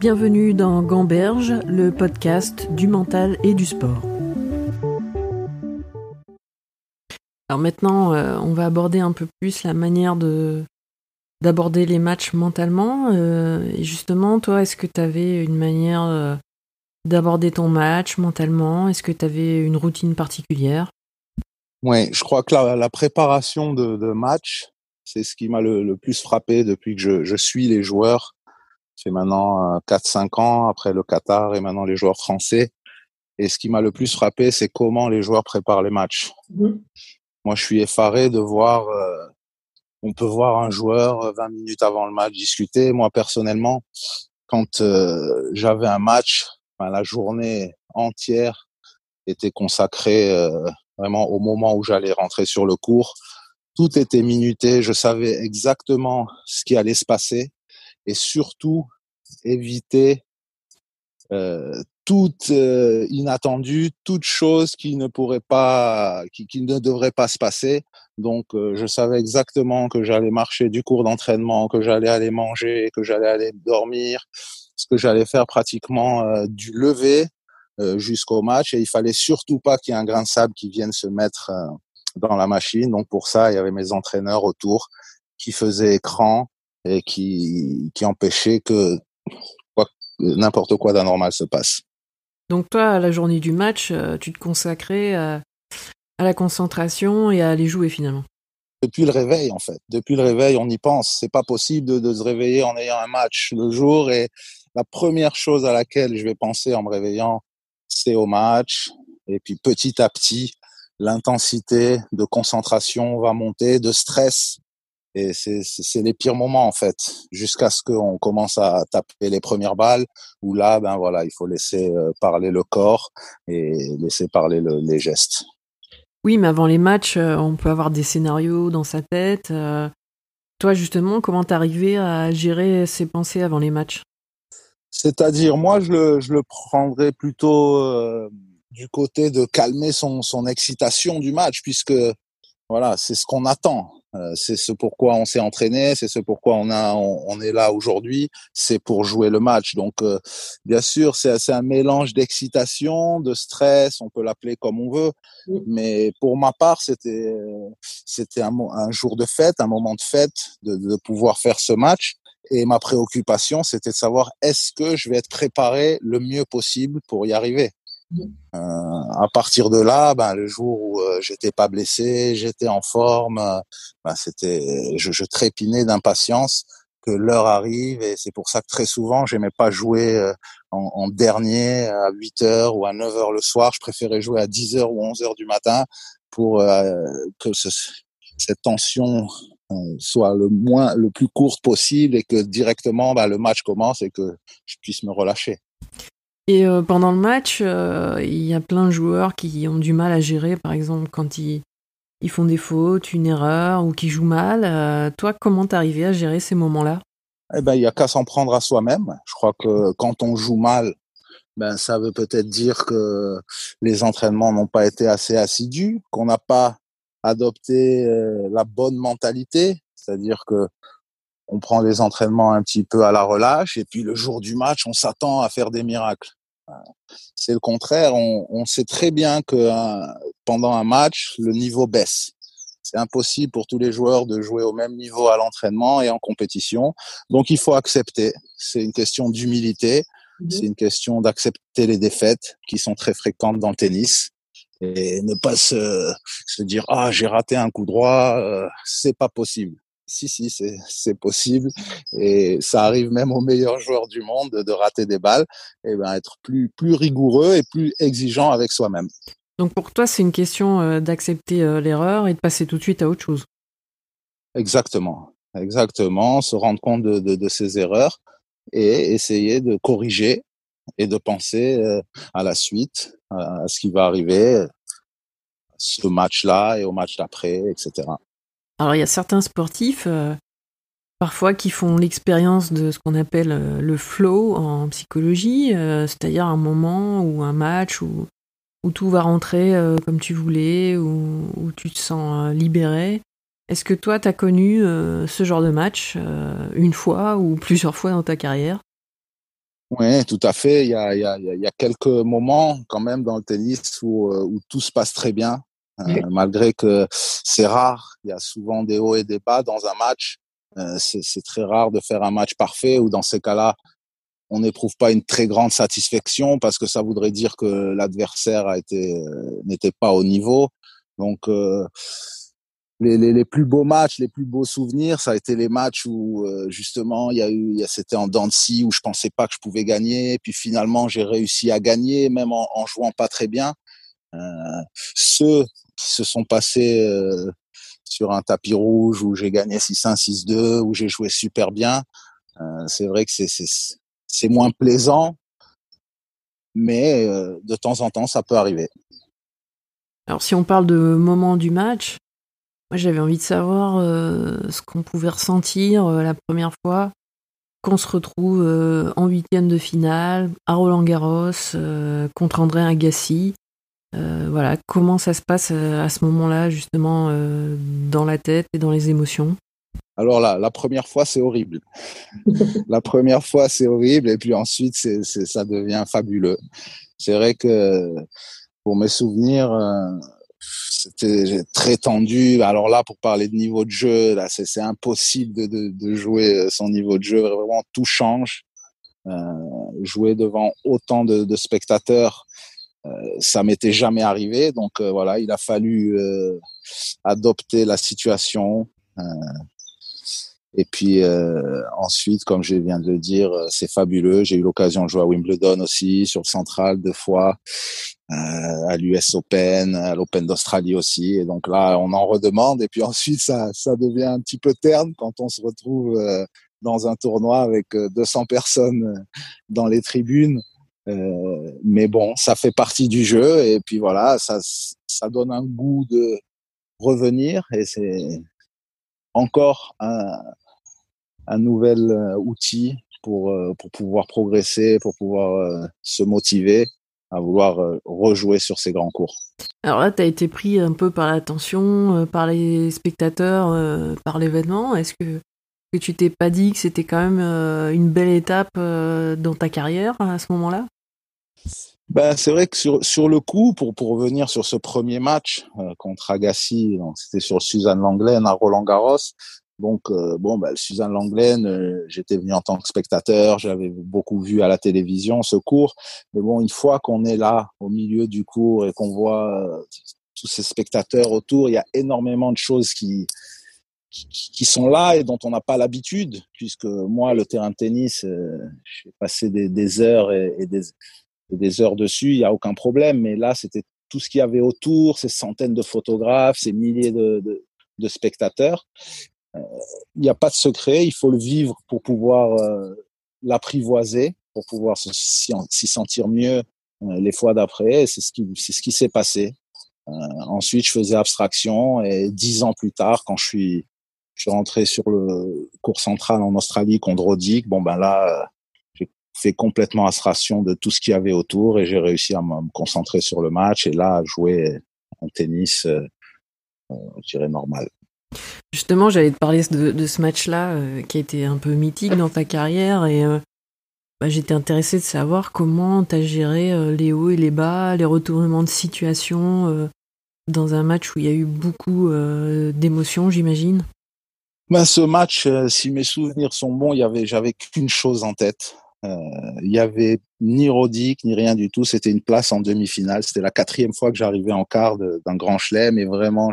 Bienvenue dans Gamberge, le podcast du mental et du sport. Alors maintenant, euh, on va aborder un peu plus la manière de d'aborder les matchs mentalement. Euh, et justement, toi, est-ce que tu avais une manière euh, d'aborder ton match mentalement? Est-ce que tu avais une routine particulière? Oui, je crois que la, préparation de, match, c'est ce qui m'a le, plus frappé depuis que je, suis les joueurs. C'est maintenant 4-5 ans après le Qatar et maintenant les joueurs français. Et ce qui m'a le plus frappé, c'est comment les joueurs préparent les matchs. Mmh. Moi, je suis effaré de voir on peut voir un joueur 20 euh, minutes avant le match discuter. Moi, personnellement, quand euh, j'avais un match, la journée entière était consacrée euh, vraiment au moment où j'allais rentrer sur le cours. Tout était minuté. Je savais exactement ce qui allait se passer et surtout éviter euh, toute euh, inattendue, toute chose qui ne pourrait pas, qui, qui ne devrait pas se passer. Donc, euh, je savais exactement que j'allais marcher du cours d'entraînement, que j'allais aller manger, que j'allais aller dormir, ce que j'allais faire pratiquement euh, du lever jusqu'au match. Et il fallait surtout pas qu'il y ait un grain de sable qui vienne se mettre dans la machine. Donc, pour ça, il y avait mes entraîneurs autour qui faisaient écran et qui, qui empêchaient que n'importe quoi d'anormal se passe. Donc toi, à la journée du match, euh, tu te consacrais à, la concentration et à aller jouer finalement? Depuis le réveil, en fait. Depuis le réveil, on y pense. C'est pas possible de, se réveiller en ayant un match le jour. Et la première chose à laquelle je vais penser en me réveillant, c'est au match. Et puis petit à petit, l'intensité de concentration va monter, de stress et c'est les pires moments en fait, jusqu'à ce qu'on commence à taper les premières balles, où là, ben voilà, il faut laisser euh, parler le corps et laisser parler les gestes. Oui, mais avant les matchs, euh, on peut avoir des scénarios dans sa tête. Euh. Toi, justement, comment t'arrivais à gérer ces pensées avant les matchs? C'est-à-dire, moi, je le, je le prendrais plutôt du côté de calmer son, son excitation du match, puisque voilà, c'est ce qu'on attend. Euh, c'est ce pourquoi on s'est entraîné, c'est ce pourquoi on a, on, est là aujourd'hui, c'est pour jouer le match. Donc, euh, bien sûr, c'est un mélange d'excitation, de stress, on peut l'appeler comme on veut. Mais pour ma part, c'était, c'était un, un, jour de fête, un moment de fête, de, de pouvoir faire ce match. Et ma préoccupation, c'était de savoir est-ce que je vais être préparé le mieux possible pour y arriver? Euh, à partir de là, ben, le jour où euh, j'étais pas blessé, j'étais en forme, euh, ben, c'était, je, je trépignais d'impatience que l'heure arrive et c'est pour ça que très souvent j'aimais pas jouer en, dernier à 8 heures ou à 9 heures le soir. Je préférais jouer à 10 heures ou 11 heures du matin pour que ce, cette tension soit le moins, le plus courte possible et que directement ben, le match commence et que je puisse me relâcher. Et euh, pendant le match, euh, il y a plein de joueurs qui ont du mal à gérer, par exemple, quand ils, font des fautes, une erreur ou qui jouent mal. Euh, toi, comment t'arrivais à gérer ces moments-là? Eh ben, il y a qu'à s'en prendre à soi-même. Je crois que quand on joue mal, ben, ça veut peut-être dire que les entraînements n'ont pas été assez assidus, qu'on n'a pas adopté la bonne mentalité, c'est-à-dire que on prend les entraînements un petit peu à la relâche et puis le jour du match, on s'attend à faire des miracles. C'est le contraire. On, sait très bien que euh, pendant un match, le niveau baisse. C'est impossible pour tous les joueurs de jouer au même niveau à l'entraînement et en compétition. Donc il faut accepter. C'est une question d'humilité. Mhm. C'est une question d'accepter les défaites qui sont très fréquentes dans le tennis et ne pas se, se dire ah j'ai raté un coup droit. Euh, c'est pas possible si, si, c'est possible. Et ça arrive même aux meilleurs joueurs du monde de rater des balles. Et ben, être plus, plus rigoureux et plus exigeant avec soi-même. Donc pour toi, c'est une question euh, d'accepter euh, l'erreur et de passer tout de suite à autre chose. Exactement. Exactement. Se rendre compte de, de, ses erreurs et essayer de corriger et de penser euh, à la suite, à ce qui va arriver, ce match-là et au match d'après, etc. Alors il y a certains sportifs euh, parfois qui font l'expérience de ce qu'on appelle euh, le flow en psychologie, euh, c'est-à-dire un moment ou un match où, où tout va rentrer comme tu voulais, où, où tu te sens libéré. Est-ce que toi, tu as connu ce genre de match une fois ou plusieurs fois dans ta carrière? Oui, tout à fait. Il y, a, il, y a, il y a quelques moments quand même dans le tennis où, où tout se passe très bien, euh, malgré que c'est rare. Il y a souvent des hauts et des bas dans un match. Euh, c'est très rare de faire un match parfait ou dans ces cas-là, on n'éprouve pas une très grande satisfaction parce que ça voudrait dire que l'adversaire a été euh, n'était pas au niveau. Donc euh, les, les, les, plus beaux matchs, les plus beaux souvenirs, ça a été les matchs où euh, justement il y a eu, c'était en dents où je pensais pas que je pouvais gagner, puis finalement j'ai réussi à gagner, même en, en jouant pas très bien. Euh, ceux qui se sont passés euh, sur un tapis rouge où j'ai gagné 6-1, 6-2, où j'ai joué super bien, euh, c'est vrai que c'est moins plaisant, mais de temps en temps ça peut arriver. Alors si on parle de moment du match, moi, j'avais envie de savoir euh, ce qu'on pouvait ressentir euh, la première fois qu'on se retrouve euh, en huitième de finale à Roland Garros contre André Agassi. Voilà, comment ça se passe à ce moment-là, justement, dans la tête et dans les émotions? Alors là, la première fois, c'est horrible. la première fois, c'est horrible, et puis ensuite, c'est, ça devient fabuleux. C'est vrai que pour mes souvenirs, c'était très tendu. Alors là, pour parler de niveau de jeu, là, c'est impossible de, de, de, jouer euh, son niveau de jeu. Vraiment, tout change. Euh, jouer devant autant de, de spectateurs, euh, ça m'était jamais arrivé. Donc euh, voilà, il a fallu euh, adopter la situation. Euh, et puis ensuite, comme je viens de le dire, c'est fabuleux. J'ai eu l'occasion de jouer à Wimbledon aussi, sur le central deux fois. Euh, à l'US Open, à l'Open d'Australie aussi. Et donc là, on en redemande. Et puis ensuite, ça, ça devient un petit peu terne quand on se retrouve euh, dans un tournoi avec 200 euh, personnes dans les tribunes. Euh, mais bon, ça fait partie du jeu. Et puis voilà, ça, ça donne un goût de revenir. Et c'est encore un, nouvel outil pour, pour pouvoir progresser, pour pouvoir se motiver à vouloir euh, rejouer sur ces grands cours. Alors là, tu as été pris un peu par l'attention, euh, par les spectateurs, euh, par l'événement. Est-ce que, que tu t'es pas dit que c'était quand même une belle étape dans ta carrière à ce moment-là? Ben, c'est vrai que sur, sur le coup, pour, pour revenir sur ce premier match contre Agassi, c'était sur Suzanne Langlaine à Roland Garros, donc euh, bon, bah, Suzanne Langlaine, euh, j'étais venu en tant que spectateur, j'avais beaucoup vu à la télévision ce cours. Mais bon, une fois qu'on est là au milieu du cours et qu'on voit euh, tous ces spectateurs autour, il y a énormément de choses qui qui, sont là et dont on n'a pas l'habitude, puisque moi, le terrain de tennis, j'ai passé des, heures et des, des heures dessus, il n'y a aucun problème. Mais là, c'était tout ce qu'il y avait autour, ces centaines de photographes, ces milliers de, de, de spectateurs il n'y a pas de secret, il faut le vivre pour pouvoir euh, l'apprivoiser, pour pouvoir s'y sentir mieux euh, les fois d'après. C'est ce qui, ce qui s'est passé. Euh, ensuite, je faisais abstraction et dix ans plus tard, quand je suis, je suis rentré sur le cours central en Australie contre Roddick, bon ben là, fait complètement abstraction de tout ce qu'il y avait autour et j'ai réussi à me concentrer sur le match et là, à jouer un tennis, je dirais normal. Justement, j'allais te parler de, ce match-là euh, qui a été un peu mythique dans ta carrière et euh, bah, j'étais intéressée de savoir comment tu as géré euh, les hauts et les bas, les retournements de situation dans un match où il y a eu beaucoup d'émotions, j'imagine. Ben, ce match, si mes souvenirs sont bons, il y avait, j'avais qu'une chose en tête, euh, il y avait ni Rodic ni rien du tout. C'était une place en demi-finale. C'était la quatrième fois que j'arrivais en quart d'un grand chelem et vraiment,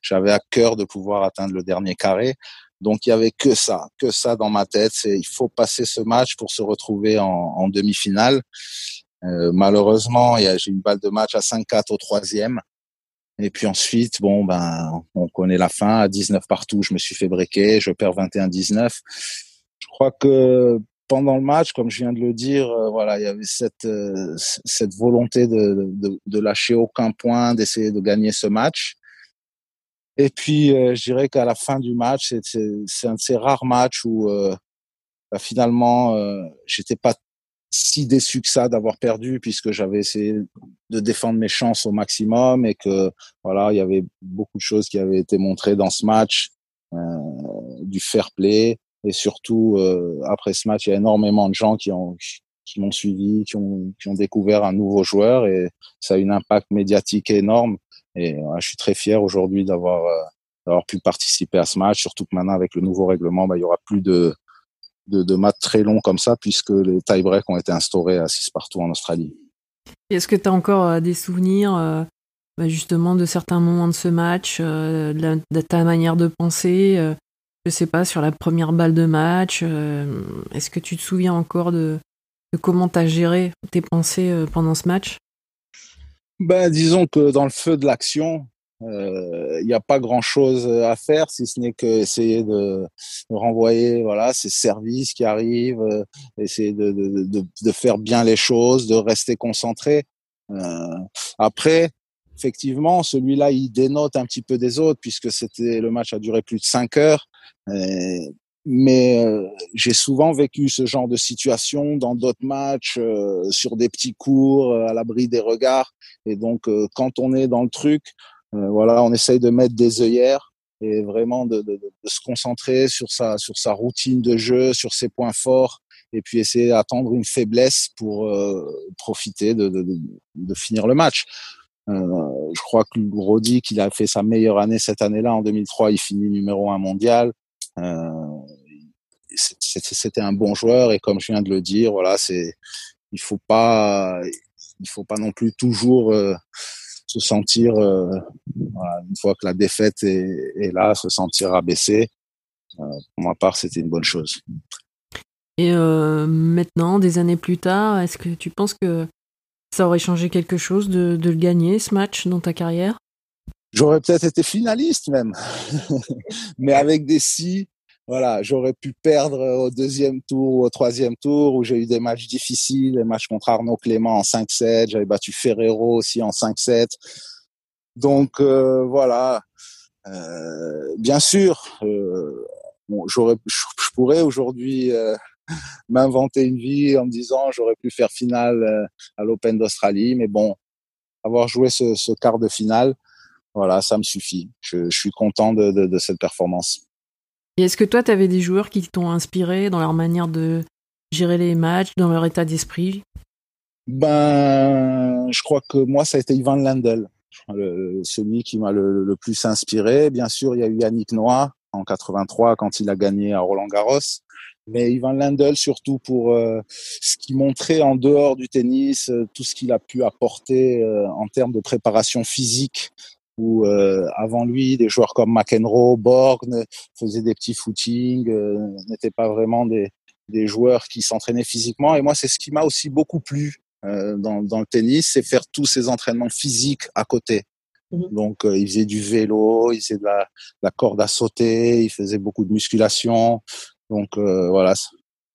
j'avais à cœur de pouvoir atteindre le dernier carré. Donc il y avait que ça, que ça dans ma tête. C'est il faut passer ce match pour se retrouver en, en demi-finale. Euh, malheureusement, j'ai une balle de match à 5-4 au troisième. Et puis ensuite, bon ben, on connaît la fin. À 19 partout, je me suis fait breaker. Je perds 21-19. Je crois que pendant le match, comme je viens de le dire, euh, voilà, il y avait cette euh, cette volonté de, de, de, lâcher aucun point, d'essayer de gagner ce match. Et puis, euh, je dirais qu'à la fin du match, c'est un de ces rares matchs où bah, finalement, j'étais pas si déçu que ça d'avoir perdu puisque j'avais essayé de défendre mes chances au maximum et que voilà, il y avait beaucoup de choses qui avaient été montrées dans ce match, du fair play, et surtout, euh, après ce match, il y a énormément de gens qui ont, qui m'ont suivi, qui ont, qui ont découvert un nouveau joueur et ça a un impact médiatique énorme. Et je suis très fier aujourd'hui d'avoir d'avoir pu participer à ce match, surtout que maintenant avec le nouveau règlement, bah, il y aura plus de, de, de matchs très longs comme ça puisque les tie-breaks ont été instaurés à 6 partout en Australie. Est-ce que tu as encore euh, des souvenirs euh, bah, justement de certains moments de ce match, euh, de, ta manière de penser Je sais pas, sur la première balle de match, est-ce que tu te souviens encore de, comment tu as géré tes pensées pendant ce match? Ben, Disons que dans le feu de l'action, il euh, n'y a pas grand chose à faire si ce n'est que essayer de, renvoyer voilà ces services qui arrivent, euh, essayer de, faire bien les choses, de rester concentré. Euh, après, effectivement, celui-là il dénote un petit peu des autres puisque c'était le match a duré plus de cinq heures. mais j'ai souvent vécu ce genre de situation dans d'autres matchs, sur des petits cours, à l'abri des regards. Et donc, quand on est dans le truc, euh, voilà, on essaye de mettre des œillères et vraiment de, de, de, se concentrer sur sa sur sa routine de jeu, sur ses points forts, et puis essayer d'attendre une faiblesse pour euh, profiter de, de, finir le match. Euh, je crois que Rodi, qu'il a fait sa meilleure année cette année-là, en 2003, il finit numéro un mondial. Euh, C'était un bon joueur et comme je viens de le dire, voilà, c'est il faut pas il faut pas non plus toujours euh, se sentir, une fois que la défaite est, là, se sentir abaissé. Pour ma part, c'était une bonne chose. Et maintenant, des années plus tard, est-ce que tu penses que ça aurait changé quelque chose de, de le gagner, ce match, dans ta carrière? J'aurais peut-être été finaliste même, mais avec des si voilà, j'aurais pu perdre au deuxième tour ou au troisième tour où j'ai eu des matchs difficiles, des matchs contre Arnaud Clément en 5-7, j'avais battu Ferrero aussi en 5-7. Donc euh, voilà, euh, bien sûr, euh, j'aurais, je, pourrais aujourd'hui euh, m'inventer une vie en me disant j'aurais pu faire finale euh, à l'Open d'Australie, mais bon, avoir joué ce, ce, quart de finale, voilà, ça me suffit. Je, je suis content de, de, de cette performance. Et est-ce que toi, tu avais des joueurs qui t'ont inspiré dans leur manière de gérer les matchs, dans leur état d'esprit? Ben, je crois que moi, ça a été Ivan Lendl, celui qui m'a le, plus inspiré. Bien sûr, il y a eu Yannick Noah en 83 quand il a gagné à Roland Garros. Mais Ivan Lendl, surtout pour euh, ce qu'il montrait en dehors du tennis, euh, tout ce qu'il a pu apporter euh, en termes de préparation physique où euh, avant lui, des joueurs comme McEnroe, Borg faisaient des petits footings, euh, n'étaient pas vraiment des, des joueurs qui s'entraînaient physiquement. Et moi, c'est ce qui m'a aussi beaucoup plu euh, dans, dans le tennis, c'est faire tous ces entraînements physiques à côté. Mhm. Donc, euh, il faisait du vélo, il faisait de la, la, corde à sauter, il faisait beaucoup de musculation. Donc, euh, voilà,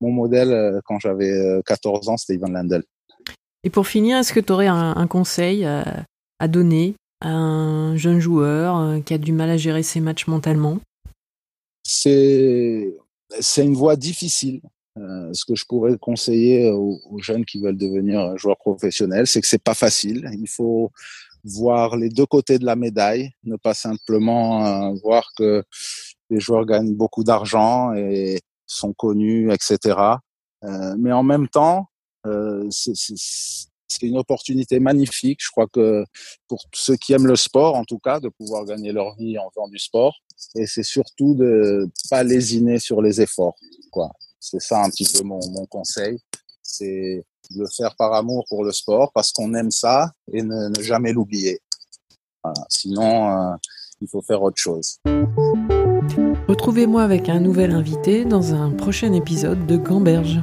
mon modèle quand j'avais 14 ans, c'était Ivan Lendl. Et pour finir, est-ce que tu aurais un, un conseil à, à donner un jeune joueur euh, qui a du mal à gérer ses matchs mentalement? C'est une voie difficile. Euh, ce que je pourrais conseiller aux, jeunes qui veulent devenir joueurs professionnels, c'est que c'est pas facile. Il faut voir les deux côtés de la médaille, ne pas simplement euh, voir que les joueurs gagnent beaucoup d'argent et sont connus, etc. Euh, mais en même temps, euh, c'est une opportunité magnifique. Je crois que pour ceux qui aiment le sport, en tout cas, de pouvoir gagner leur vie en faisant du sport. Et c'est surtout de pas lésiner sur les efforts. Quoi. C'est ça un petit peu mon, mon conseil. C'est de le faire par amour pour le sport, parce qu'on aime ça, et ne, jamais l'oublier. Sinon, euh, il faut faire autre chose. Retrouvez-moi avec un nouvel invité dans un prochain épisode de Gamberge.